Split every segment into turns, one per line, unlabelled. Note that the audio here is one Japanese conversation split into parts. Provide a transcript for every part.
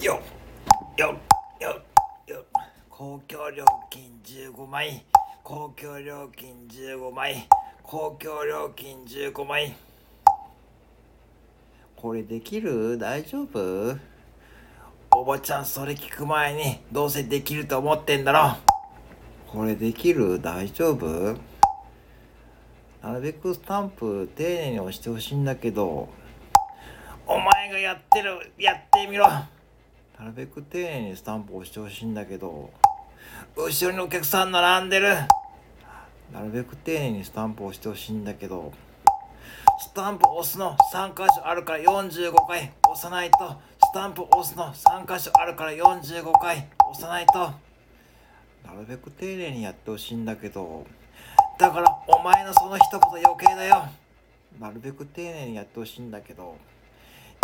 よよよよ公共料金15枚。公共料金15枚。公共料金15枚。これできる？大丈夫？おばちゃんそれ聞く前にどうせできると思ってんだろ。これできる？大丈夫？なるべくスタンプ丁寧に押してほしいんだけど。お前がやってるやってみろ。なるべく丁寧にスタンプ押してほしいんだけど後ろにお客さん並んでる。なるべく丁寧にスタンプ押してほしいんだけどスタンプ押すの3箇所あるから45回押さないと。スタンプ押すの3箇所あるから45回押さないと。なるべく丁寧にやってほしいんだけどだからお前のその一言余計だよ。なるべく丁寧にやってほしいんだけど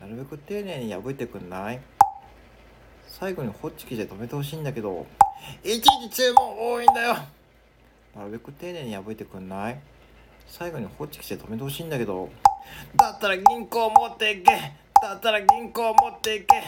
なるべく丁寧に破いてくんない？最後にホッチキスで止めてほしいんだけど。いちいち注文多いんだよ。なるべく丁寧に破いてくんない？最後にホッチキスで止めてほしいんだけど。だったら銀行持っていけ。だったら銀行持っていけ。